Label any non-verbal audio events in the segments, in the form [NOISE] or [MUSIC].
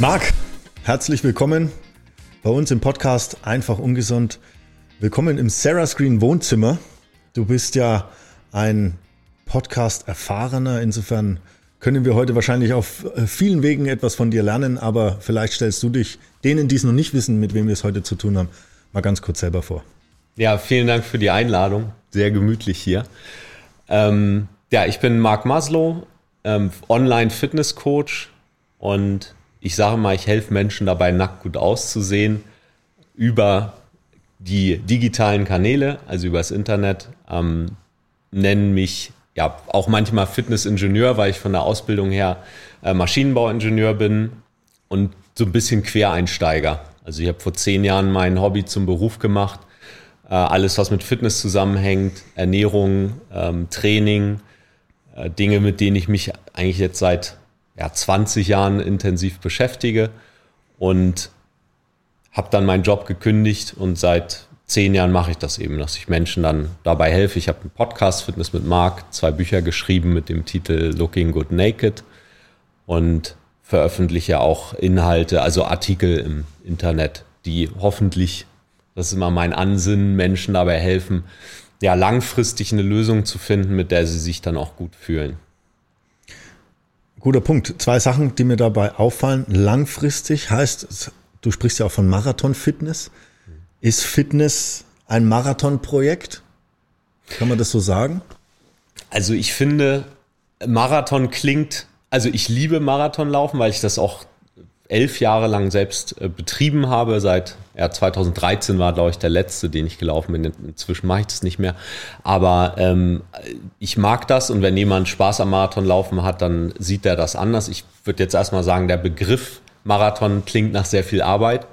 Marc, herzlich willkommen bei uns im Podcast Einfach Ungesund. Willkommen im Sarah Screen Wohnzimmer. Du bist ja ein Podcast-Erfahrener, insofern können wir heute wahrscheinlich auf äh, vielen Wegen etwas von dir lernen, aber vielleicht stellst du dich denen, die es noch nicht wissen, mit wem wir es heute zu tun haben, mal ganz kurz selber vor. Ja, vielen Dank für die Einladung. Sehr gemütlich hier. Ähm, ja, ich bin Marc Maslow, ähm, Online-Fitness-Coach und ich sage mal, ich helfe Menschen dabei, nackt gut auszusehen über die digitalen Kanäle, also übers Internet, ähm, nennen mich ja auch manchmal Fitnessingenieur, weil ich von der Ausbildung her äh, Maschinenbauingenieur bin und so ein bisschen Quereinsteiger. Also ich habe vor zehn Jahren mein Hobby zum Beruf gemacht. Äh, alles, was mit Fitness zusammenhängt, Ernährung, ähm, Training, äh, Dinge, mit denen ich mich eigentlich jetzt seit ja, 20 Jahren intensiv beschäftige und habe dann meinen Job gekündigt und seit zehn Jahren mache ich das eben, dass ich Menschen dann dabei helfe. Ich habe einen Podcast Fitness mit Marc, zwei Bücher geschrieben mit dem Titel Looking Good Naked und veröffentliche auch Inhalte, also Artikel im Internet, die hoffentlich, das ist immer mein Ansinnen, Menschen dabei helfen, ja langfristig eine Lösung zu finden, mit der sie sich dann auch gut fühlen. Guter Punkt. Zwei Sachen, die mir dabei auffallen. Langfristig heißt, du sprichst ja auch von Marathon-Fitness. Ist Fitness ein Marathonprojekt? Kann man das so sagen? Also ich finde, Marathon klingt, also ich liebe Marathonlaufen, weil ich das auch elf Jahre lang selbst äh, betrieben habe. Seit ja, 2013 war, glaube ich, der letzte, den ich gelaufen bin. Inzwischen mache ich das nicht mehr. Aber ähm, ich mag das und wenn jemand Spaß am Marathonlaufen hat, dann sieht er das anders. Ich würde jetzt erstmal sagen, der Begriff Marathon klingt nach sehr viel Arbeit.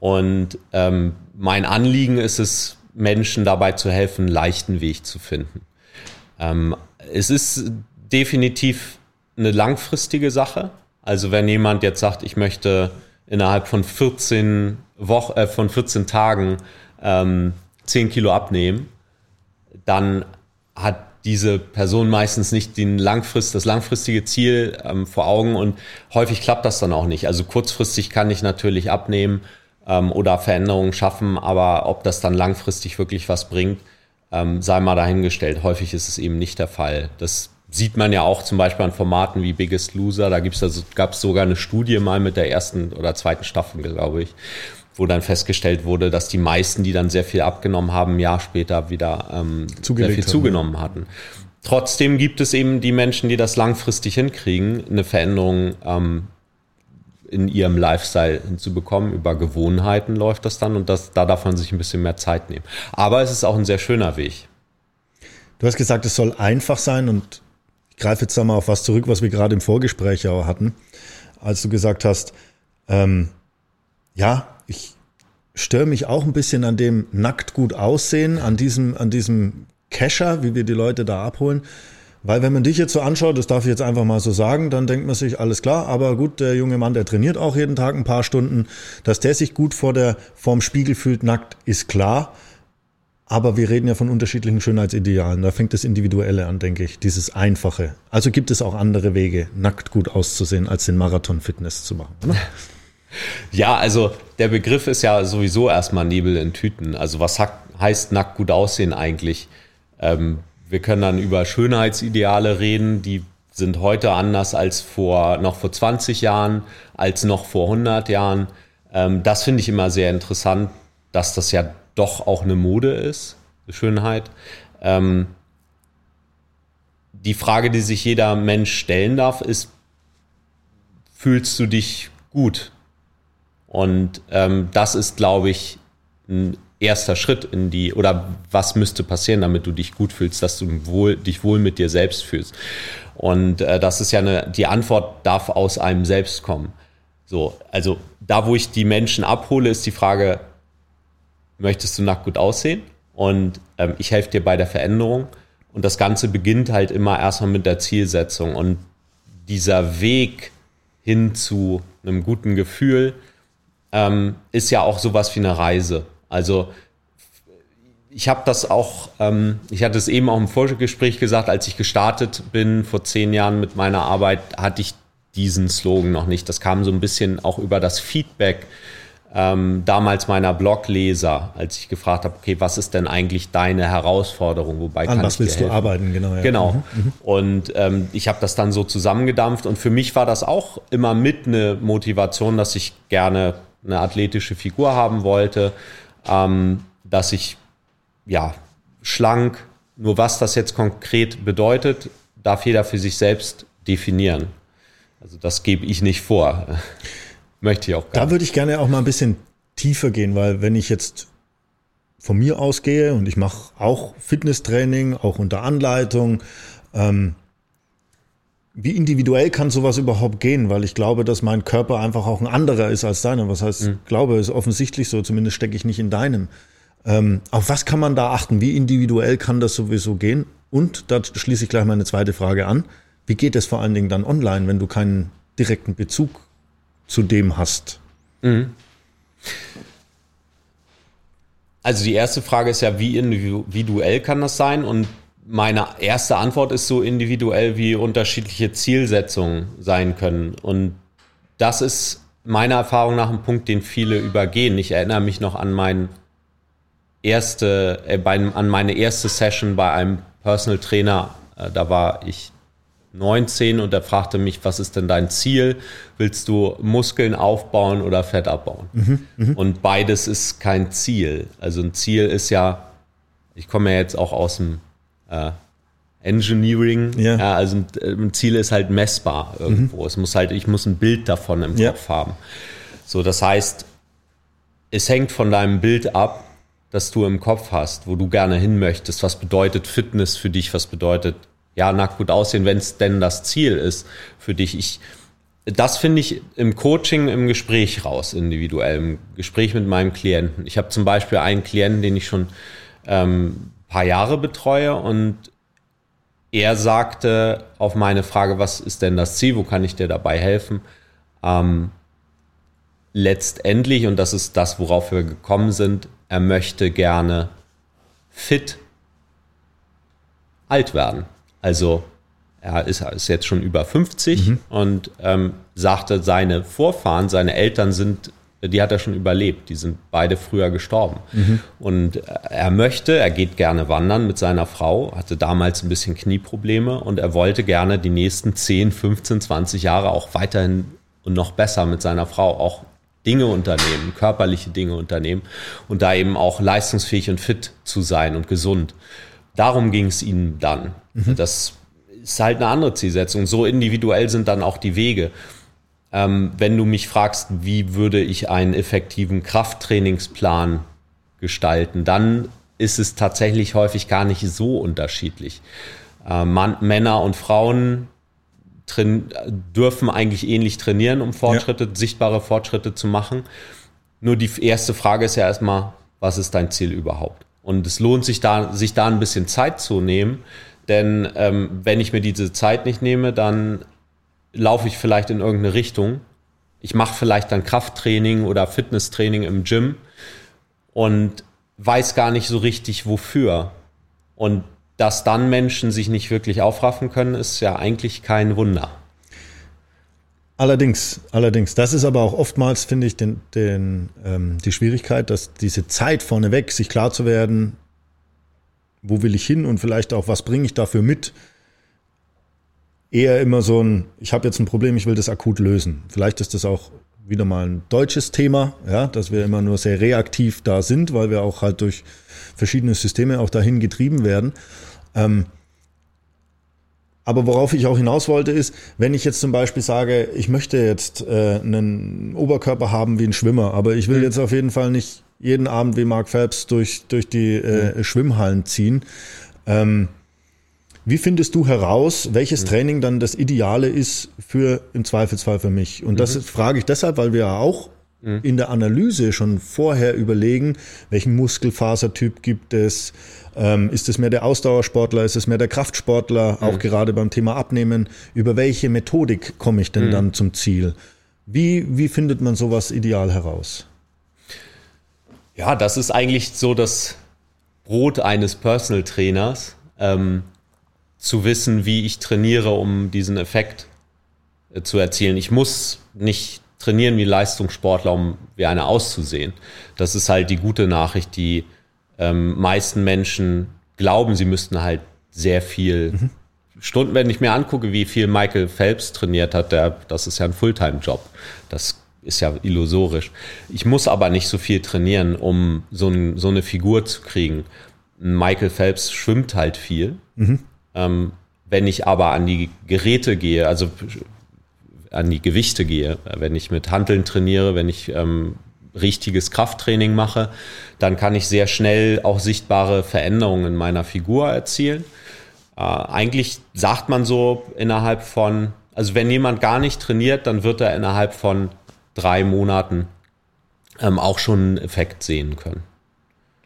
Und ähm, mein Anliegen ist es, Menschen dabei zu helfen, einen leichten Weg zu finden. Ähm, es ist definitiv eine langfristige Sache. Also wenn jemand jetzt sagt, ich möchte innerhalb von 14 Wochen, äh, von 14 Tagen ähm, 10 Kilo abnehmen, dann hat diese Person meistens nicht den langfrist, das langfristige Ziel ähm, vor Augen und häufig klappt das dann auch nicht. Also kurzfristig kann ich natürlich abnehmen ähm, oder Veränderungen schaffen, aber ob das dann langfristig wirklich was bringt, ähm, sei mal dahingestellt. Häufig ist es eben nicht der Fall. Das sieht man ja auch zum Beispiel an Formaten wie Biggest Loser. Da gibt's also, gab es sogar eine Studie mal mit der ersten oder zweiten Staffel, glaube ich, wo dann festgestellt wurde, dass die meisten, die dann sehr viel abgenommen haben, ein Jahr später wieder ähm, sehr viel zugenommen hatten. Trotzdem gibt es eben die Menschen, die das langfristig hinkriegen, eine Veränderung ähm, in ihrem Lifestyle hinzubekommen. Über Gewohnheiten läuft das dann und das, da darf man sich ein bisschen mehr Zeit nehmen. Aber es ist auch ein sehr schöner Weg. Du hast gesagt, es soll einfach sein und ich greife jetzt mal auf was zurück, was wir gerade im Vorgespräch auch hatten, als du gesagt hast, ähm, ja, ich störe mich auch ein bisschen an dem nackt gut aussehen, an diesem, an diesem Kescher, wie wir die Leute da abholen. Weil wenn man dich jetzt so anschaut, das darf ich jetzt einfach mal so sagen, dann denkt man sich, alles klar, aber gut, der junge Mann, der trainiert auch jeden Tag ein paar Stunden, dass der sich gut vor der, vorm Spiegel fühlt, nackt, ist klar. Aber wir reden ja von unterschiedlichen Schönheitsidealen. Da fängt das Individuelle an, denke ich, dieses Einfache. Also gibt es auch andere Wege, nackt gut auszusehen, als den Marathon-Fitness zu machen, oder? [LAUGHS] Ja, also der Begriff ist ja sowieso erstmal Nebel in Tüten. Also was heißt nackt gut aussehen eigentlich? Ähm, wir können dann über Schönheitsideale reden, die sind heute anders als vor noch vor 20 Jahren, als noch vor 100 Jahren. Ähm, das finde ich immer sehr interessant, dass das ja doch auch eine Mode ist, Schönheit. Ähm, die Frage, die sich jeder Mensch stellen darf, ist, fühlst du dich gut? Und ähm, das ist, glaube ich, ein erster Schritt in die, oder was müsste passieren, damit du dich gut fühlst, dass du wohl, dich wohl mit dir selbst fühlst. Und äh, das ist ja eine, die Antwort darf aus einem selbst kommen. So, also da, wo ich die Menschen abhole, ist die Frage, möchtest du nackt gut aussehen? Und ähm, ich helfe dir bei der Veränderung. Und das Ganze beginnt halt immer erstmal mit der Zielsetzung. Und dieser Weg hin zu einem guten Gefühl ähm, ist ja auch sowas wie eine Reise. Also ich habe das auch, ähm, ich hatte es eben auch im Vorgespräch gesagt, als ich gestartet bin vor zehn Jahren mit meiner Arbeit, hatte ich diesen Slogan noch nicht. Das kam so ein bisschen auch über das Feedback ähm, damals meiner Blogleser, als ich gefragt habe, okay, was ist denn eigentlich deine Herausforderung? Wobei An was willst du arbeiten, genau. Ja. Genau. Mhm, mhm. Und ähm, ich habe das dann so zusammengedampft und für mich war das auch immer mit eine Motivation, dass ich gerne eine athletische Figur haben wollte, ähm, dass ich ja schlank, nur was das jetzt konkret bedeutet, darf jeder für sich selbst definieren. Also das gebe ich nicht vor. Möchte ich auch gar Da würde ich gerne auch mal ein bisschen tiefer gehen, weil wenn ich jetzt von mir ausgehe und ich mache auch Fitnesstraining, auch unter Anleitung, ähm, wie individuell kann sowas überhaupt gehen? Weil ich glaube, dass mein Körper einfach auch ein anderer ist als deiner. Was heißt, mhm. glaube, ist offensichtlich so, zumindest stecke ich nicht in deinem. Ähm, auf was kann man da achten? Wie individuell kann das sowieso gehen? Und da schließe ich gleich meine zweite Frage an. Wie geht es vor allen Dingen dann online, wenn du keinen direkten Bezug zu dem hast? Mhm. Also die erste Frage ist ja, wie individuell kann das sein? Und meine erste Antwort ist so individuell, wie unterschiedliche Zielsetzungen sein können. Und das ist meiner Erfahrung nach ein Punkt, den viele übergehen. Ich erinnere mich noch an mein erste, äh, bei, an meine erste Session bei einem Personal Trainer. Äh, da war ich 19 und er fragte mich, was ist denn dein Ziel? Willst du Muskeln aufbauen oder Fett abbauen? Mhm, mh. Und beides ist kein Ziel. Also ein Ziel ist ja, ich komme ja jetzt auch aus dem äh, Engineering. Ja. ja. also ein, ein, Ziel ist halt messbar irgendwo. Mhm. Es muss halt, ich muss ein Bild davon im ja. Kopf haben. So, das heißt, es hängt von deinem Bild ab, das du im Kopf hast, wo du gerne hin möchtest. Was bedeutet Fitness für dich? Was bedeutet ja nackt gut aussehen, wenn es denn das Ziel ist für dich? Ich, das finde ich im Coaching, im Gespräch raus, individuell, im Gespräch mit meinem Klienten. Ich habe zum Beispiel einen Klienten, den ich schon ähm, paar Jahre betreue und er sagte auf meine Frage, was ist denn das Ziel, wo kann ich dir dabei helfen? Ähm, letztendlich, und das ist das, worauf wir gekommen sind, er möchte gerne fit alt werden. Also er ist, ist jetzt schon über 50 mhm. und ähm, sagte, seine Vorfahren, seine Eltern sind, die hat er schon überlebt. Die sind beide früher gestorben. Mhm. Und er möchte, er geht gerne wandern mit seiner Frau, hatte damals ein bisschen Knieprobleme und er wollte gerne die nächsten 10, 15, 20 Jahre auch weiterhin und noch besser mit seiner Frau auch Dinge unternehmen, körperliche Dinge unternehmen und da eben auch leistungsfähig und fit zu sein und gesund. Darum ging es ihnen dann. Mhm. Das ist halt eine andere Zielsetzung. So individuell sind dann auch die Wege. Ähm, wenn du mich fragst, wie würde ich einen effektiven Krafttrainingsplan gestalten, dann ist es tatsächlich häufig gar nicht so unterschiedlich. Äh, Mann, Männer und Frauen dürfen eigentlich ähnlich trainieren, um Fortschritte, ja. sichtbare Fortschritte zu machen. Nur die erste Frage ist ja erstmal, was ist dein Ziel überhaupt? Und es lohnt sich da, sich da ein bisschen Zeit zu nehmen, denn ähm, wenn ich mir diese Zeit nicht nehme, dann laufe ich vielleicht in irgendeine Richtung. Ich mache vielleicht dann Krafttraining oder Fitnesstraining im Gym und weiß gar nicht so richtig wofür. Und dass dann Menschen sich nicht wirklich aufraffen können, ist ja eigentlich kein Wunder. Allerdings, allerdings. Das ist aber auch oftmals, finde ich, den, den, ähm, die Schwierigkeit, dass diese Zeit vorneweg, sich klar zu werden, wo will ich hin und vielleicht auch, was bringe ich dafür mit, eher immer so ein, ich habe jetzt ein Problem, ich will das akut lösen. Vielleicht ist das auch wieder mal ein deutsches Thema, ja, dass wir immer nur sehr reaktiv da sind, weil wir auch halt durch verschiedene Systeme auch dahin getrieben werden. Ähm, aber worauf ich auch hinaus wollte, ist, wenn ich jetzt zum Beispiel sage, ich möchte jetzt äh, einen Oberkörper haben wie ein Schwimmer, aber ich will mhm. jetzt auf jeden Fall nicht jeden Abend wie Mark Phelps durch, durch die äh, mhm. Schwimmhallen ziehen. Ähm, wie findest du heraus, welches mhm. Training dann das Ideale ist für im Zweifelsfall für mich? Und das mhm. frage ich deshalb, weil wir ja auch mhm. in der Analyse schon vorher überlegen, welchen Muskelfasertyp gibt es, ähm, ist es mehr der Ausdauersportler, ist es mehr der Kraftsportler, auch gerade beim Thema Abnehmen, über welche Methodik komme ich denn dann zum Ziel? Wie, wie findet man sowas ideal heraus? Ja, das ist eigentlich so das Brot eines Personal Trainers. Ähm, zu wissen, wie ich trainiere, um diesen Effekt äh, zu erzielen. Ich muss nicht trainieren wie Leistungssportler, um wie einer auszusehen. Das ist halt die gute Nachricht. Die ähm, meisten Menschen glauben, sie müssten halt sehr viel mhm. Stunden, wenn ich mir angucke, wie viel Michael Phelps trainiert hat, der, das ist ja ein Fulltime-Job. Das ist ja illusorisch. Ich muss aber nicht so viel trainieren, um so, ein, so eine Figur zu kriegen. Michael Phelps schwimmt halt viel. Mhm. Ähm, wenn ich aber an die Geräte gehe, also an die Gewichte gehe, wenn ich mit Handeln trainiere, wenn ich ähm, richtiges Krafttraining mache, dann kann ich sehr schnell auch sichtbare Veränderungen in meiner Figur erzielen. Äh, eigentlich sagt man so innerhalb von, also wenn jemand gar nicht trainiert, dann wird er innerhalb von drei Monaten ähm, auch schon einen Effekt sehen können.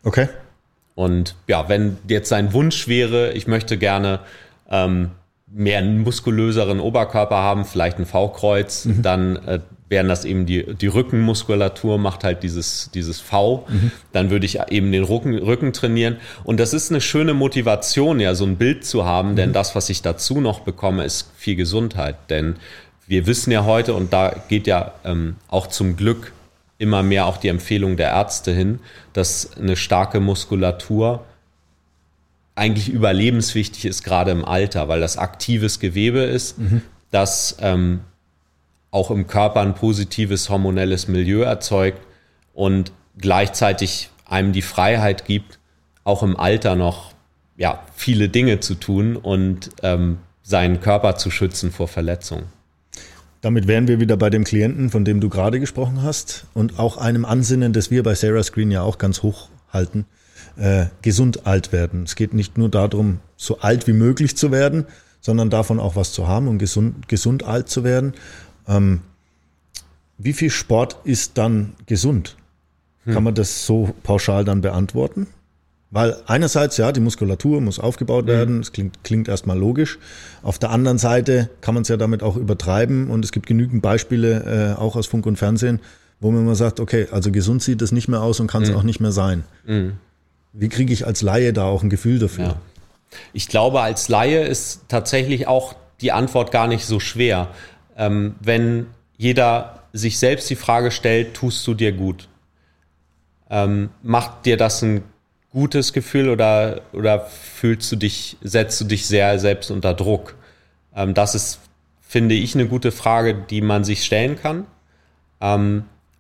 Okay. Und ja, wenn jetzt sein Wunsch wäre, ich möchte gerne ähm, mehr einen muskulöseren Oberkörper haben, vielleicht ein V-Kreuz, mhm. dann äh, wären das eben die, die Rückenmuskulatur, macht halt dieses, dieses V. Mhm. Dann würde ich eben den Rücken, Rücken trainieren. Und das ist eine schöne Motivation, ja, so ein Bild zu haben, mhm. denn das, was ich dazu noch bekomme, ist viel Gesundheit. Denn wir wissen ja heute, und da geht ja ähm, auch zum Glück immer mehr auch die Empfehlung der Ärzte hin, dass eine starke Muskulatur eigentlich überlebenswichtig ist, gerade im Alter, weil das aktives Gewebe ist, mhm. das ähm, auch im Körper ein positives hormonelles Milieu erzeugt und gleichzeitig einem die Freiheit gibt, auch im Alter noch ja, viele Dinge zu tun und ähm, seinen Körper zu schützen vor Verletzungen. Damit wären wir wieder bei dem Klienten, von dem du gerade gesprochen hast und auch einem Ansinnen, das wir bei Sarah Screen ja auch ganz hoch halten, äh, gesund alt werden. Es geht nicht nur darum, so alt wie möglich zu werden, sondern davon auch was zu haben und gesund, gesund alt zu werden. Ähm, wie viel Sport ist dann gesund? Hm. Kann man das so pauschal dann beantworten? Weil einerseits, ja, die Muskulatur muss aufgebaut mhm. werden, das klingt, klingt erstmal logisch. Auf der anderen Seite kann man es ja damit auch übertreiben und es gibt genügend Beispiele, äh, auch aus Funk und Fernsehen, wo man immer sagt, okay, also gesund sieht es nicht mehr aus und kann es mhm. auch nicht mehr sein. Mhm. Wie kriege ich als Laie da auch ein Gefühl dafür? Ja. Ich glaube, als Laie ist tatsächlich auch die Antwort gar nicht so schwer. Ähm, wenn jeder sich selbst die Frage stellt, tust du dir gut? Ähm, macht dir das ein gutes Gefühl oder, oder fühlst du dich, setzt du dich sehr selbst unter Druck? Ähm, das ist, finde ich, eine gute Frage, die man sich stellen kann.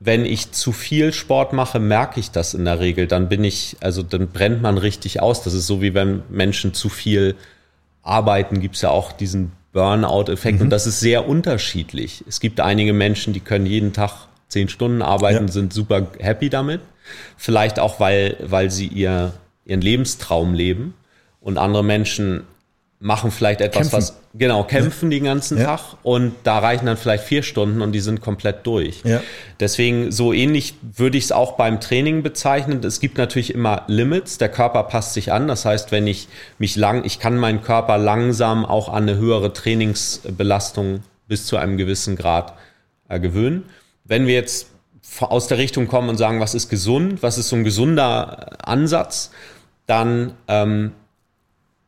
Wenn ich zu viel Sport mache, merke ich das in der Regel. Dann bin ich, also dann brennt man richtig aus. Das ist so wie wenn Menschen zu viel arbeiten, gibt es ja auch diesen Burnout-Effekt. Mhm. Und das ist sehr unterschiedlich. Es gibt einige Menschen, die können jeden Tag zehn Stunden arbeiten, ja. sind super happy damit. Vielleicht auch, weil, weil sie ihr, ihren Lebenstraum leben. Und andere Menschen machen vielleicht etwas, kämpfen. was genau kämpfen ja. den ganzen ja. Tag und da reichen dann vielleicht vier Stunden und die sind komplett durch. Ja. Deswegen so ähnlich würde ich es auch beim Training bezeichnen. Es gibt natürlich immer Limits. Der Körper passt sich an. Das heißt, wenn ich mich lang, ich kann meinen Körper langsam auch an eine höhere Trainingsbelastung bis zu einem gewissen Grad äh, gewöhnen. Wenn wir jetzt aus der Richtung kommen und sagen, was ist gesund, was ist so ein gesunder Ansatz, dann ähm,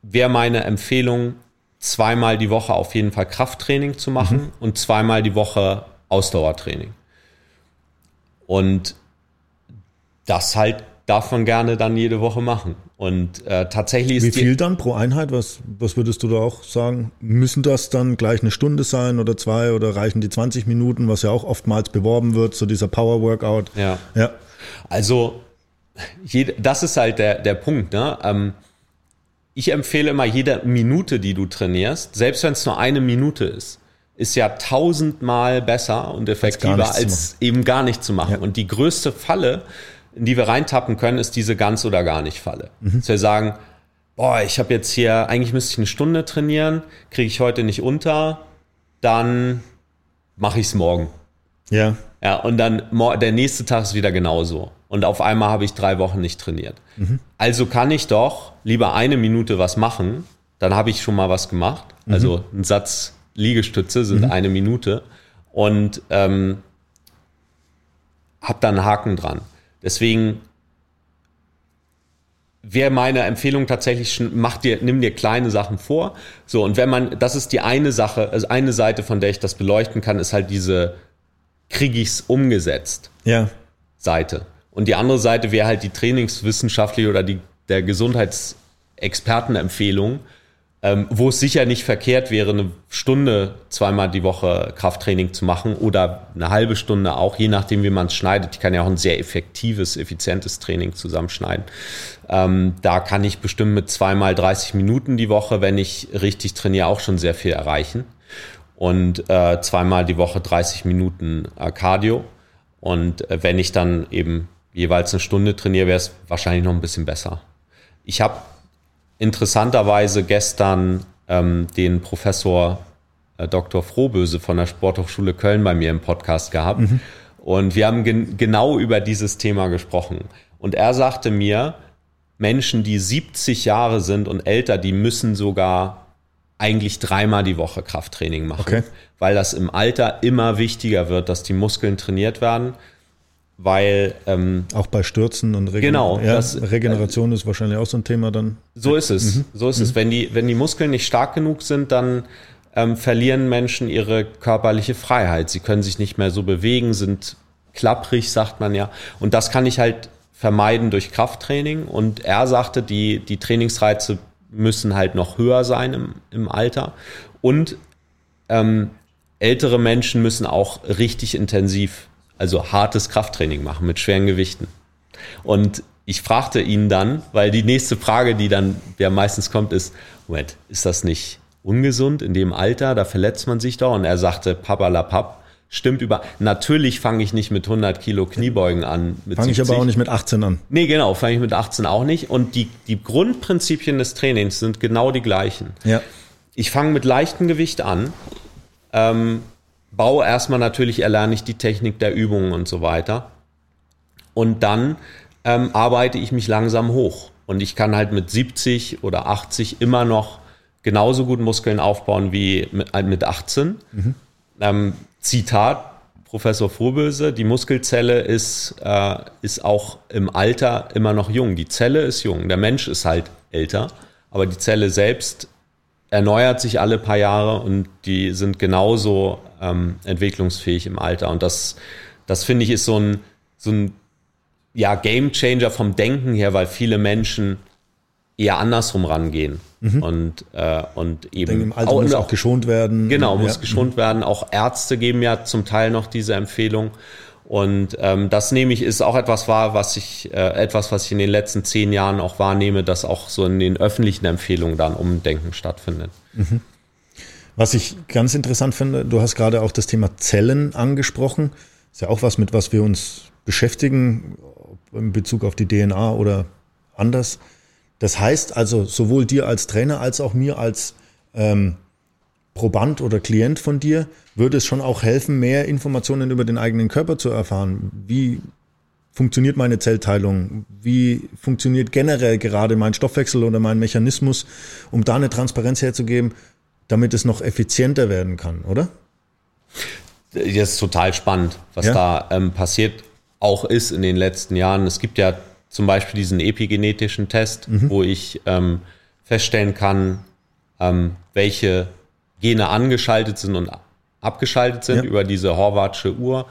wäre meine Empfehlung, zweimal die Woche auf jeden Fall Krafttraining zu machen mhm. und zweimal die Woche Ausdauertraining. Und das halt darf man gerne dann jede Woche machen. Und äh, tatsächlich ist Wie viel dann pro Einheit? Was, was würdest du da auch sagen? Müssen das dann gleich eine Stunde sein oder zwei oder reichen die 20 Minuten, was ja auch oftmals beworben wird, so dieser Power Workout? Ja. ja. Also, jede, das ist halt der, der Punkt. Ne? Ähm, ich empfehle immer, jede Minute, die du trainierst, selbst wenn es nur eine Minute ist, ist ja tausendmal besser und effektiver als, als eben gar nicht zu machen. Ja. Und die größte Falle, in die wir reintappen können, ist diese ganz oder gar nicht Falle. Mhm. Dass wir sagen, boah, ich habe jetzt hier, eigentlich müsste ich eine Stunde trainieren, kriege ich heute nicht unter, dann mache ich es morgen. Ja. Ja, und dann der nächste Tag ist wieder genauso. Und auf einmal habe ich drei Wochen nicht trainiert. Mhm. Also kann ich doch lieber eine Minute was machen, dann habe ich schon mal was gemacht. Mhm. Also ein Satz Liegestütze sind mhm. eine Minute und ähm, habe dann einen Haken dran. Deswegen wäre meine Empfehlung tatsächlich, mach dir, nimm dir kleine Sachen vor. So, und wenn man, das ist die eine Sache, also eine Seite, von der ich das beleuchten kann, ist halt diese, kriege ich's umgesetzt? Ja. Seite. Und die andere Seite wäre halt die trainingswissenschaftliche oder die, der Gesundheitsexpertenempfehlung, ähm, wo es sicher nicht verkehrt wäre, eine Stunde zweimal die Woche Krafttraining zu machen oder eine halbe Stunde auch, je nachdem, wie man es schneidet. Ich kann ja auch ein sehr effektives, effizientes Training zusammenschneiden. Ähm, da kann ich bestimmt mit zweimal 30 Minuten die Woche, wenn ich richtig trainiere, auch schon sehr viel erreichen. Und äh, zweimal die Woche 30 Minuten äh, Cardio. Und äh, wenn ich dann eben jeweils eine Stunde trainiere, wäre es wahrscheinlich noch ein bisschen besser. Ich habe interessanterweise gestern ähm, den Professor äh, Dr. Frohböse von der Sporthochschule Köln bei mir im Podcast gehabt. Mhm. Und wir haben gen genau über dieses Thema gesprochen. Und er sagte mir, Menschen, die 70 Jahre sind und älter, die müssen sogar eigentlich dreimal die Woche Krafttraining machen, okay. weil das im Alter immer wichtiger wird, dass die Muskeln trainiert werden weil ähm, auch bei Stürzen und Regen genau, ja, das, Regeneration äh, ist wahrscheinlich auch so ein Thema dann. So ist es, mhm. so ist mhm. es. Wenn die wenn die Muskeln nicht stark genug sind, dann ähm, verlieren Menschen ihre körperliche Freiheit. Sie können sich nicht mehr so bewegen, sind klapprig, sagt man ja. Und das kann ich halt vermeiden durch Krafttraining. Und er sagte, die die Trainingsreize müssen halt noch höher sein im, im Alter und ähm, ältere Menschen müssen auch richtig intensiv also hartes Krafttraining machen mit schweren Gewichten. Und ich fragte ihn dann, weil die nächste Frage, die dann ja meistens kommt, ist, Moment, ist das nicht ungesund in dem Alter? Da verletzt man sich doch. Und er sagte, Papa la Papp, stimmt über. Natürlich fange ich nicht mit 100 Kilo Kniebeugen an. Fange ich aber auch nicht mit 18 an. Nee, genau, fange ich mit 18 auch nicht. Und die, die Grundprinzipien des Trainings sind genau die gleichen. Ja. Ich fange mit leichtem Gewicht an. Ähm, baue erstmal natürlich, erlerne ich die Technik der Übungen und so weiter. Und dann ähm, arbeite ich mich langsam hoch. Und ich kann halt mit 70 oder 80 immer noch genauso gut Muskeln aufbauen wie mit, äh, mit 18. Mhm. Ähm, Zitat, Professor Vorböse, die Muskelzelle ist, äh, ist auch im Alter immer noch jung. Die Zelle ist jung, der Mensch ist halt älter, aber die Zelle selbst erneuert sich alle paar Jahre und die sind genauso ähm, entwicklungsfähig im Alter. Und das, das finde ich ist so ein, so ein ja, Game Changer vom Denken her, weil viele Menschen eher andersrum rangehen. Mhm. Und, äh, und eben. Denke, Im Alter auch, muss auch geschont werden. Genau, muss ja. geschont werden. Auch Ärzte geben ja zum Teil noch diese Empfehlung. Und ähm, das nehme ich, ist auch etwas wahr, was ich, äh, etwas, was ich in den letzten zehn Jahren auch wahrnehme, dass auch so in den öffentlichen Empfehlungen dann Umdenken stattfindet. Mhm. Was ich ganz interessant finde, du hast gerade auch das Thema Zellen angesprochen. Ist ja auch was, mit was wir uns beschäftigen, in Bezug auf die DNA oder anders. Das heißt also, sowohl dir als Trainer als auch mir als ähm, Proband oder Klient von dir, würde es schon auch helfen, mehr Informationen über den eigenen Körper zu erfahren. Wie funktioniert meine Zellteilung? Wie funktioniert generell gerade mein Stoffwechsel oder mein Mechanismus, um da eine Transparenz herzugeben, damit es noch effizienter werden kann, oder? Das ist total spannend, was ja? da ähm, passiert auch ist in den letzten Jahren. Es gibt ja zum Beispiel diesen epigenetischen Test, mhm. wo ich ähm, feststellen kann, ähm, welche Gene angeschaltet sind und abgeschaltet sind ja. über diese Horvathsche Uhr,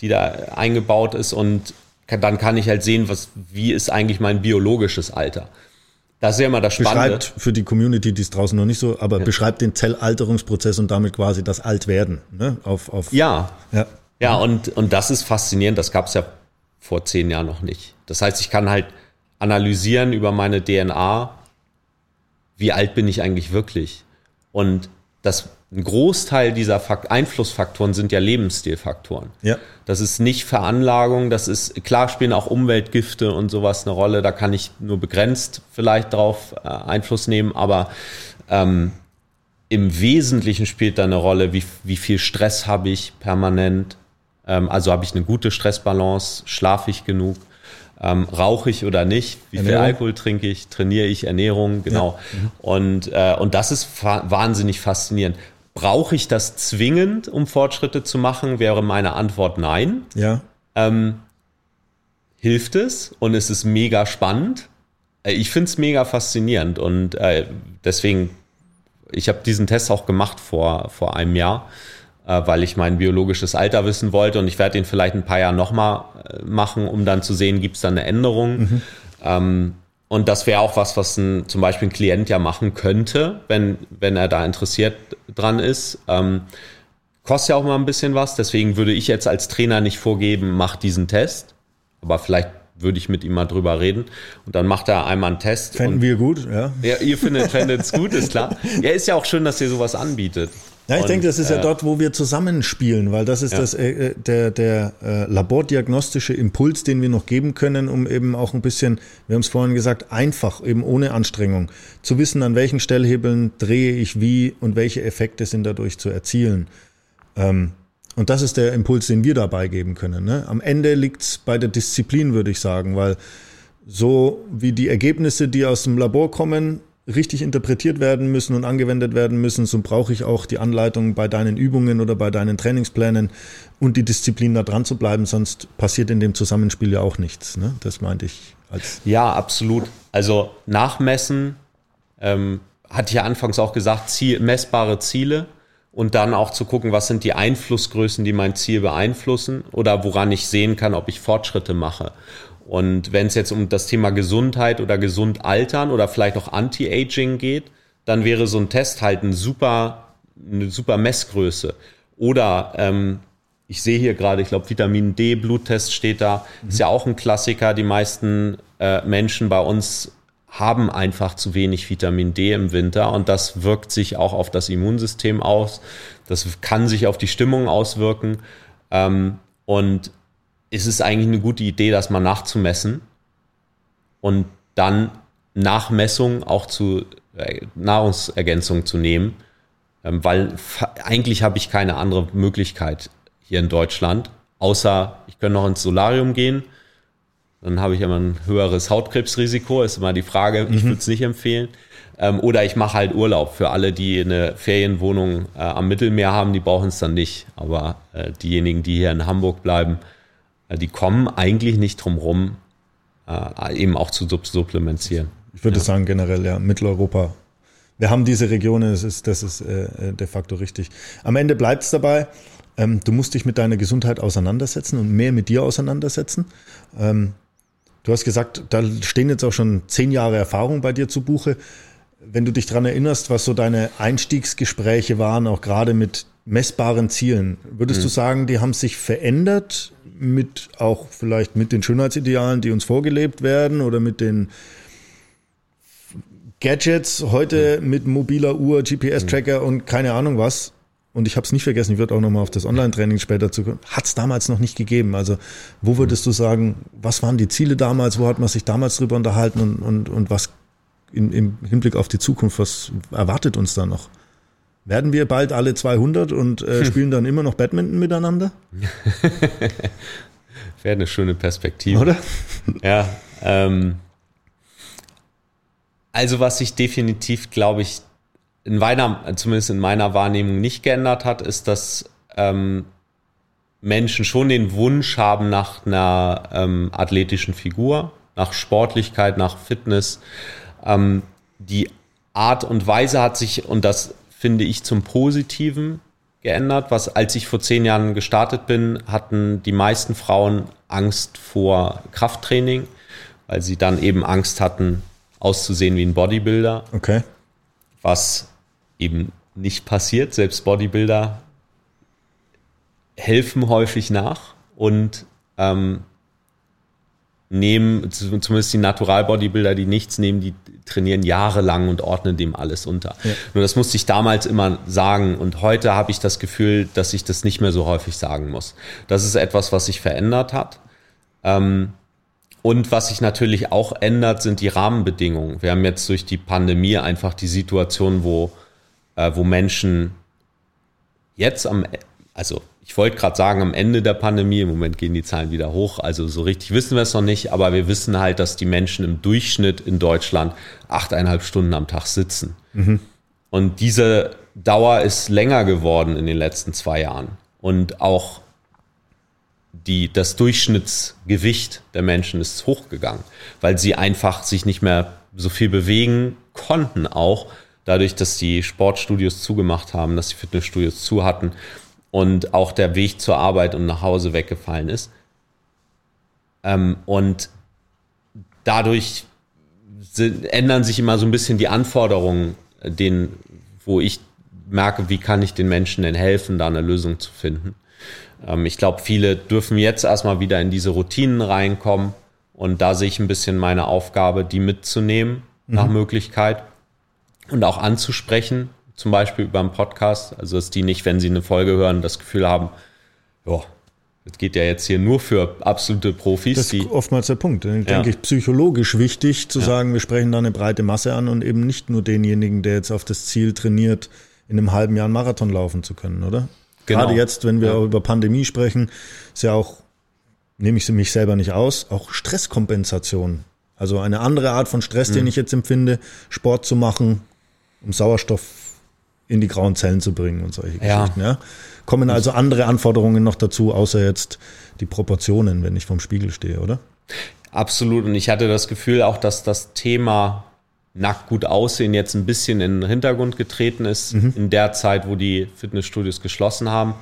die da eingebaut ist und dann kann ich halt sehen, was, wie ist eigentlich mein biologisches Alter. Das ist ja immer das Spannende. Beschreibt für die Community, die es draußen noch nicht so, aber ja. beschreibt den Zellalterungsprozess und damit quasi das Altwerden. Ne? Auf, auf, ja. ja. Ja, und, und das ist faszinierend. Das gab es ja vor zehn Jahren noch nicht. Das heißt, ich kann halt analysieren über meine DNA, wie alt bin ich eigentlich wirklich. Und das ein Großteil dieser Fakt Einflussfaktoren sind ja Lebensstilfaktoren. Ja. Das ist nicht Veranlagung, das ist, klar spielen auch Umweltgifte und sowas eine Rolle, da kann ich nur begrenzt vielleicht drauf äh, Einfluss nehmen, aber ähm, im Wesentlichen spielt da eine Rolle, wie, wie viel Stress habe ich permanent, ähm, also habe ich eine gute Stressbalance, schlafe ich genug, ähm, rauche ich oder nicht, wie Ernährung. viel Alkohol trinke ich, trainiere ich, Ernährung, genau. Ja. Mhm. Und, äh, und das ist fa wahnsinnig faszinierend. Brauche ich das zwingend, um Fortschritte zu machen? Wäre meine Antwort nein. Ja. Ähm, hilft es und es ist mega spannend. äh, ich finde es mega faszinierend und äh, deswegen, ich habe diesen Test auch gemacht vor, vor einem Jahr, weil ich mein biologisches Alter wissen wollte und ich werde ihn vielleicht ein paar Jahre nochmal äh, machen, um dann zu sehen, gibt es da eine Änderung. Mhm. Ähm, und das wäre auch was, was ein, zum Beispiel ein Klient ja machen könnte, wenn, wenn er da interessiert dran ist. Ähm, kostet ja auch mal ein bisschen was, deswegen würde ich jetzt als Trainer nicht vorgeben, mach diesen Test. Aber vielleicht würde ich mit ihm mal drüber reden. Und dann macht er einmal einen Test. Fänden wir gut, ja. Ja, ihr findet es gut, ist klar. Ja, ist ja auch schön, dass ihr sowas anbietet. Ja, ich und, denke, das ist ja äh, dort, wo wir zusammenspielen, weil das ist ja. das, äh, äh, der, der äh, labordiagnostische Impuls, den wir noch geben können, um eben auch ein bisschen, wir haben es vorhin gesagt, einfach, eben ohne Anstrengung, zu wissen, an welchen Stellhebeln drehe ich wie und welche Effekte sind dadurch zu erzielen. Ähm, und das ist der Impuls, den wir dabei geben können. Ne? Am Ende liegt's bei der Disziplin, würde ich sagen, weil so wie die Ergebnisse, die aus dem Labor kommen, richtig interpretiert werden müssen und angewendet werden müssen, so brauche ich auch die Anleitung bei deinen Übungen oder bei deinen Trainingsplänen und die Disziplin da dran zu bleiben, sonst passiert in dem Zusammenspiel ja auch nichts. Ne? Das meinte ich als. Ja, absolut. Also nachmessen, ähm, hatte ich ja anfangs auch gesagt, Ziel, messbare Ziele und dann auch zu gucken, was sind die Einflussgrößen, die mein Ziel beeinflussen oder woran ich sehen kann, ob ich Fortschritte mache. Und wenn es jetzt um das Thema Gesundheit oder gesund altern oder vielleicht auch Anti-Aging geht, dann wäre so ein Test halt ein super, eine super Messgröße. Oder ähm, ich sehe hier gerade, ich glaube, Vitamin D, Bluttest steht da, mhm. ist ja auch ein Klassiker. Die meisten äh, Menschen bei uns haben einfach zu wenig Vitamin D im Winter und das wirkt sich auch auf das Immunsystem aus. Das kann sich auf die Stimmung auswirken. Ähm, und es ist eigentlich eine gute Idee, das mal nachzumessen und dann nach Messung auch zu äh, Nahrungsergänzung zu nehmen, ähm, weil eigentlich habe ich keine andere Möglichkeit hier in Deutschland, außer ich könnte noch ins Solarium gehen dann habe ich immer ein höheres Hautkrebsrisiko, ist immer die Frage, ich mhm. würde es nicht empfehlen. Ähm, oder ich mache halt Urlaub. Für alle, die eine Ferienwohnung äh, am Mittelmeer haben, die brauchen es dann nicht. Aber äh, diejenigen, die hier in Hamburg bleiben, die kommen eigentlich nicht drum rum, äh, eben auch zu supplementieren. Ich würde ja. sagen, generell, ja, Mitteleuropa. Wir haben diese Regionen, das ist, das ist äh, de facto richtig. Am Ende bleibt es dabei. Ähm, du musst dich mit deiner Gesundheit auseinandersetzen und mehr mit dir auseinandersetzen. Ähm, Du hast gesagt, da stehen jetzt auch schon zehn Jahre Erfahrung bei dir zu Buche. Wenn du dich dran erinnerst, was so deine Einstiegsgespräche waren, auch gerade mit messbaren Zielen, würdest mhm. du sagen, die haben sich verändert mit auch vielleicht mit den Schönheitsidealen, die uns vorgelebt werden oder mit den Gadgets heute mhm. mit mobiler Uhr, GPS-Tracker mhm. und keine Ahnung was? und ich habe es nicht vergessen, ich würde auch nochmal auf das Online-Training später zu hat es damals noch nicht gegeben. Also wo würdest du sagen, was waren die Ziele damals, wo hat man sich damals drüber unterhalten und, und, und was in, im Hinblick auf die Zukunft, was erwartet uns da noch? Werden wir bald alle 200 und äh, hm. [LAUGHS] spielen dann immer noch Badminton miteinander? [LAUGHS] Wäre eine schöne Perspektive. Oder? [LAUGHS] Ja. Ähm, also was sich definitiv, glaube ich, in meiner, zumindest in meiner Wahrnehmung nicht geändert hat, ist, dass ähm, Menschen schon den Wunsch haben nach einer ähm, athletischen Figur, nach Sportlichkeit, nach Fitness. Ähm, die Art und Weise hat sich, und das finde ich zum Positiven geändert, was als ich vor zehn Jahren gestartet bin, hatten die meisten Frauen Angst vor Krafttraining, weil sie dann eben Angst hatten, auszusehen wie ein Bodybuilder. Okay. Was eben nicht passiert. Selbst Bodybuilder helfen häufig nach und ähm, nehmen, zumindest die Natural-Bodybuilder, die nichts nehmen, die trainieren jahrelang und ordnen dem alles unter. Ja. Nur das musste ich damals immer sagen und heute habe ich das Gefühl, dass ich das nicht mehr so häufig sagen muss. Das ist etwas, was sich verändert hat. Ähm, und was sich natürlich auch ändert, sind die Rahmenbedingungen. Wir haben jetzt durch die Pandemie einfach die Situation, wo äh, wo Menschen jetzt am, also ich wollte gerade sagen, am Ende der Pandemie, im Moment gehen die Zahlen wieder hoch, also so richtig wissen wir es noch nicht, aber wir wissen halt, dass die Menschen im Durchschnitt in Deutschland achteinhalb Stunden am Tag sitzen. Mhm. Und diese Dauer ist länger geworden in den letzten zwei Jahren. Und auch die, das Durchschnittsgewicht der Menschen ist hochgegangen, weil sie einfach sich nicht mehr so viel bewegen konnten, auch dadurch, dass die Sportstudios zugemacht haben, dass die Fitnessstudios zu hatten und auch der Weg zur Arbeit und nach Hause weggefallen ist. Ähm, und dadurch sind, ändern sich immer so ein bisschen die Anforderungen, den, wo ich merke, wie kann ich den Menschen denn helfen, da eine Lösung zu finden. Ähm, ich glaube, viele dürfen jetzt erstmal wieder in diese Routinen reinkommen. Und da sehe ich ein bisschen meine Aufgabe, die mitzunehmen mhm. nach Möglichkeit und auch anzusprechen, zum Beispiel über einen Podcast. Also, dass die nicht, wenn sie eine Folge hören, das Gefühl haben, ja, das geht ja jetzt hier nur für absolute Profis. Das ist oftmals der Punkt. Ich denke ich, psychologisch wichtig zu ja. sagen, wir sprechen da eine breite Masse an und eben nicht nur denjenigen, der jetzt auf das Ziel trainiert, in einem halben Jahr einen Marathon laufen zu können, oder? Genau. Gerade jetzt, wenn wir ja. über Pandemie sprechen, ist ja auch, nehme ich mich selber nicht aus, auch Stresskompensation. Also eine andere Art von Stress, mhm. den ich jetzt empfinde, Sport zu machen, um Sauerstoff in die grauen Zellen zu bringen und solche ja. Geschichten. Ja. Kommen also andere Anforderungen noch dazu, außer jetzt die Proportionen, wenn ich vom Spiegel stehe, oder? Absolut. Und ich hatte das Gefühl auch, dass das Thema nackt gut aussehen jetzt ein bisschen in den Hintergrund getreten ist, mhm. in der Zeit, wo die Fitnessstudios geschlossen haben.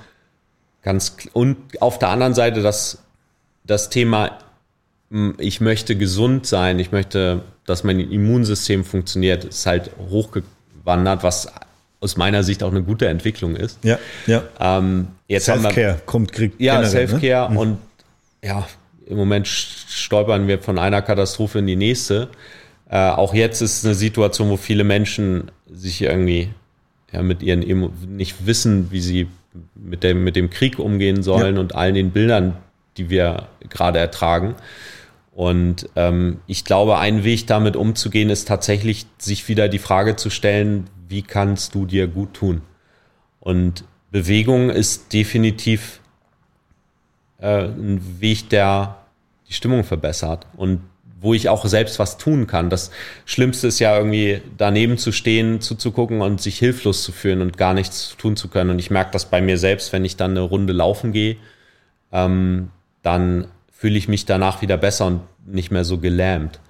Ganz, und auf der anderen Seite das, das Thema, hm, ich möchte gesund sein, ich möchte, dass mein Immunsystem funktioniert, ist halt hochgewandert, was aus meiner Sicht auch eine gute Entwicklung ist. Ja, ja. Ähm, jetzt Self-Care kommt, kriegt Ja, ne? Self-Care ne? und ja, im Moment stolpern wir von einer Katastrophe in die nächste. Äh, auch jetzt ist eine Situation, wo viele Menschen sich irgendwie ja, mit ihren Emo nicht wissen, wie sie mit dem, mit dem Krieg umgehen sollen ja. und allen den Bildern, die wir gerade ertragen. Und ähm, ich glaube, ein Weg damit umzugehen, ist tatsächlich, sich wieder die Frage zu stellen, wie kannst du dir gut tun? Und Bewegung ist definitiv äh, ein Weg, der die Stimmung verbessert. Und wo ich auch selbst was tun kann. Das Schlimmste ist ja irgendwie daneben zu stehen, zuzugucken und sich hilflos zu fühlen und gar nichts tun zu können. Und ich merke das bei mir selbst, wenn ich dann eine Runde laufen gehe, ähm, dann fühle ich mich danach wieder besser und nicht mehr so gelähmt.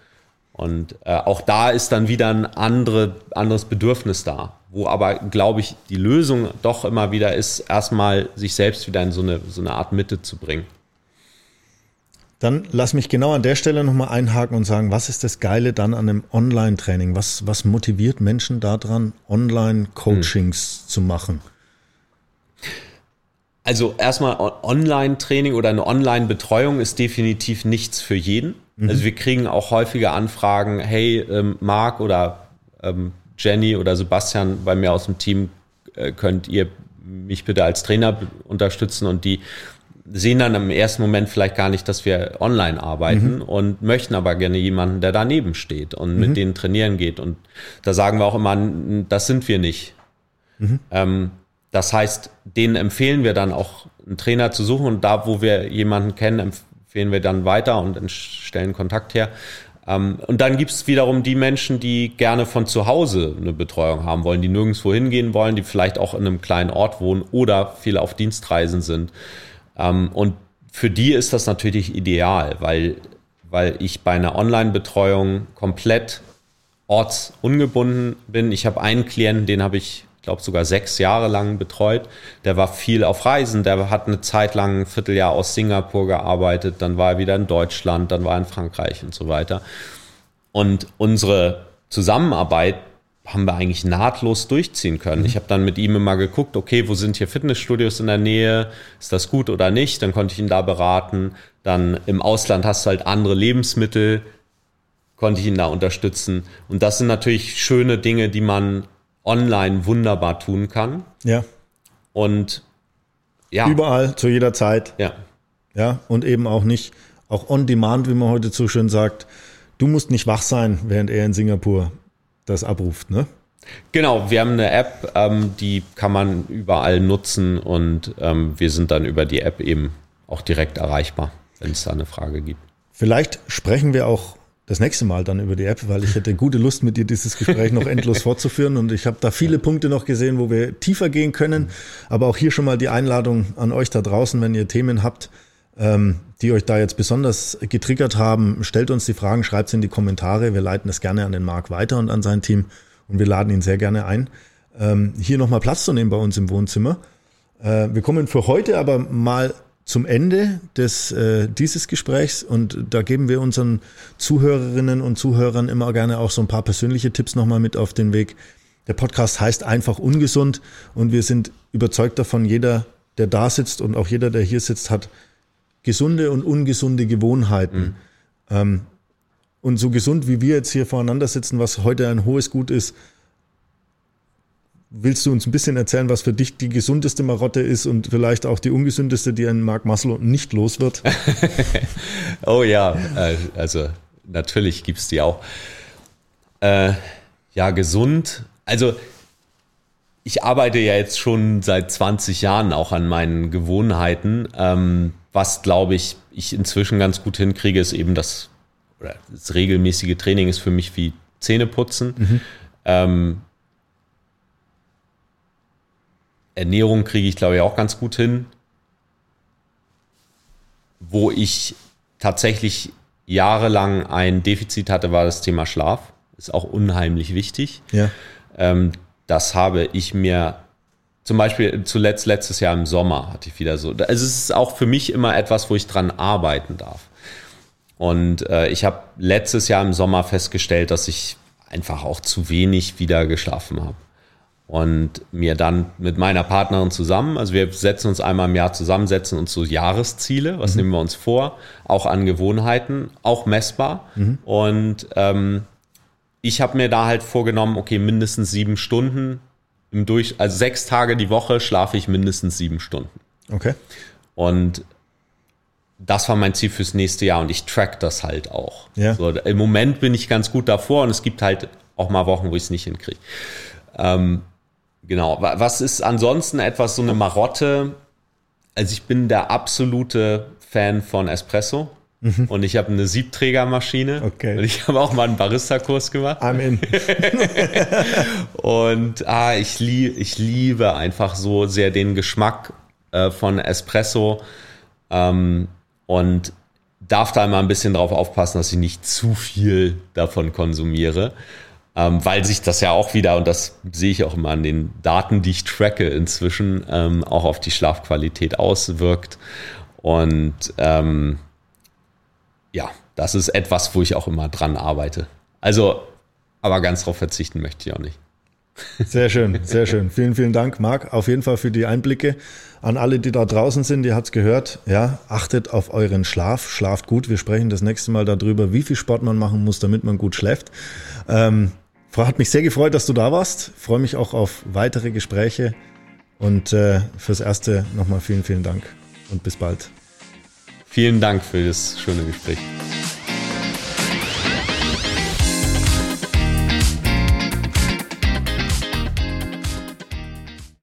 Und äh, auch da ist dann wieder ein andere, anderes Bedürfnis da, wo aber, glaube ich, die Lösung doch immer wieder ist, erstmal sich selbst wieder in so eine, so eine Art Mitte zu bringen. Dann lass mich genau an der Stelle nochmal einhaken und sagen, was ist das Geile dann an einem Online-Training? Was, was motiviert Menschen daran, Online-Coachings hm. zu machen? Also erstmal Online-Training oder eine Online-Betreuung ist definitiv nichts für jeden. Mhm. Also wir kriegen auch häufige Anfragen, hey, ähm, Marc oder ähm, Jenny oder Sebastian bei mir aus dem Team, äh, könnt ihr mich bitte als Trainer unterstützen und die sehen dann im ersten Moment vielleicht gar nicht, dass wir online arbeiten mhm. und möchten aber gerne jemanden, der daneben steht und mhm. mit denen trainieren geht. Und da sagen wir auch immer, das sind wir nicht. Mhm. Ähm, das heißt, denen empfehlen wir dann auch, einen Trainer zu suchen und da, wo wir jemanden kennen, empfehlen wir dann weiter und stellen Kontakt her. Ähm, und dann gibt es wiederum die Menschen, die gerne von zu Hause eine Betreuung haben wollen, die nirgendwo hingehen wollen, die vielleicht auch in einem kleinen Ort wohnen oder viele auf Dienstreisen sind. Ähm, und für die ist das natürlich ideal, weil, weil ich bei einer Online-Betreuung komplett ortsungebunden bin. Ich habe einen Klienten, den habe ich, glaube sogar sechs Jahre lang betreut. Der war viel auf Reisen, der hat eine Zeit lang ein Vierteljahr aus Singapur gearbeitet, dann war er wieder in Deutschland, dann war er in Frankreich und so weiter. Und unsere Zusammenarbeit haben wir eigentlich nahtlos durchziehen können. Mhm. Ich habe dann mit ihm immer geguckt, okay, wo sind hier Fitnessstudios in der Nähe? Ist das gut oder nicht? Dann konnte ich ihn da beraten. Dann im Ausland hast du halt andere Lebensmittel, konnte ich ihn da unterstützen. Und das sind natürlich schöne Dinge, die man online wunderbar tun kann. Ja. Und ja. Überall, zu jeder Zeit. Ja. Ja, und eben auch nicht, auch on demand, wie man heute so schön sagt. Du musst nicht wach sein, während er in Singapur das abruft, ne? Genau, wir haben eine App, ähm, die kann man überall nutzen und ähm, wir sind dann über die App eben auch direkt erreichbar, wenn es da eine Frage gibt. Vielleicht sprechen wir auch das nächste Mal dann über die App, weil ich hätte gute Lust, mit dir dieses Gespräch noch endlos [LAUGHS] fortzuführen und ich habe da viele Punkte noch gesehen, wo wir tiefer gehen können. Aber auch hier schon mal die Einladung an euch da draußen, wenn ihr Themen habt, ähm, die euch da jetzt besonders getriggert haben, stellt uns die Fragen, schreibt es in die Kommentare. Wir leiten es gerne an den Marc weiter und an sein Team und wir laden ihn sehr gerne ein, ähm, hier nochmal Platz zu nehmen bei uns im Wohnzimmer. Äh, wir kommen für heute aber mal zum Ende des, äh, dieses Gesprächs und da geben wir unseren Zuhörerinnen und Zuhörern immer gerne auch so ein paar persönliche Tipps nochmal mit auf den Weg. Der Podcast heißt einfach ungesund und wir sind überzeugt davon, jeder, der da sitzt und auch jeder, der hier sitzt, hat gesunde und ungesunde Gewohnheiten. Mhm. Ähm, und so gesund wie wir jetzt hier voreinander sitzen, was heute ein hohes Gut ist, Willst du uns ein bisschen erzählen, was für dich die gesundeste Marotte ist und vielleicht auch die ungesündeste, die ein Mark Maslow nicht los wird? [LAUGHS] oh ja, äh, also natürlich gibt es die auch. Äh, ja, gesund. Also ich arbeite ja jetzt schon seit 20 Jahren auch an meinen Gewohnheiten. Ähm, was, glaube ich, ich inzwischen ganz gut hinkriege, ist eben das, das regelmäßige Training ist für mich wie Zähneputzen. Mhm. Ähm, Ernährung kriege ich, glaube ich, auch ganz gut hin. Wo ich tatsächlich jahrelang ein Defizit hatte, war das Thema Schlaf. Ist auch unheimlich wichtig. Ja. Ähm, das habe ich mir zum Beispiel zuletzt letztes Jahr im Sommer hatte ich wieder so. Also es ist auch für mich immer etwas, wo ich dran arbeiten darf. Und äh, ich habe letztes Jahr im Sommer festgestellt, dass ich einfach auch zu wenig wieder geschlafen habe und mir dann mit meiner Partnerin zusammen, also wir setzen uns einmal im Jahr zusammen, setzen uns so Jahresziele, was mhm. nehmen wir uns vor, auch an Gewohnheiten, auch messbar. Mhm. Und ähm, ich habe mir da halt vorgenommen, okay, mindestens sieben Stunden im Durch, also sechs Tage die Woche schlafe ich mindestens sieben Stunden. Okay. Und das war mein Ziel fürs nächste Jahr und ich track das halt auch. Ja. So, Im Moment bin ich ganz gut davor und es gibt halt auch mal Wochen, wo ich es nicht hinkriege. Ähm, Genau. Was ist ansonsten etwas so eine Marotte? Also ich bin der absolute Fan von Espresso. Mhm. Und ich habe eine Siebträgermaschine. Okay. Und ich habe auch mal einen Barista-Kurs gemacht. I'm in. [LAUGHS] und ah, ich, lieb, ich liebe einfach so sehr den Geschmack äh, von Espresso. Ähm, und darf da immer ein bisschen drauf aufpassen, dass ich nicht zu viel davon konsumiere ähm, weil sich das ja auch wieder, und das sehe ich auch immer an den Daten, die ich tracke inzwischen, ähm, auch auf die Schlafqualität auswirkt. Und ähm, ja, das ist etwas, wo ich auch immer dran arbeite. Also, aber ganz darauf verzichten möchte ich auch nicht. Sehr schön, sehr schön. Vielen, vielen Dank, Marc, auf jeden Fall für die Einblicke. An alle, die da draußen sind, ihr habt es gehört, ja, achtet auf euren Schlaf, schlaft gut. Wir sprechen das nächste Mal darüber, wie viel Sport man machen muss, damit man gut schläft. Ähm, hat mich sehr gefreut, dass du da warst. Freue mich auch auf weitere Gespräche. Und äh, fürs Erste nochmal vielen, vielen Dank und bis bald. Vielen Dank für das schöne Gespräch.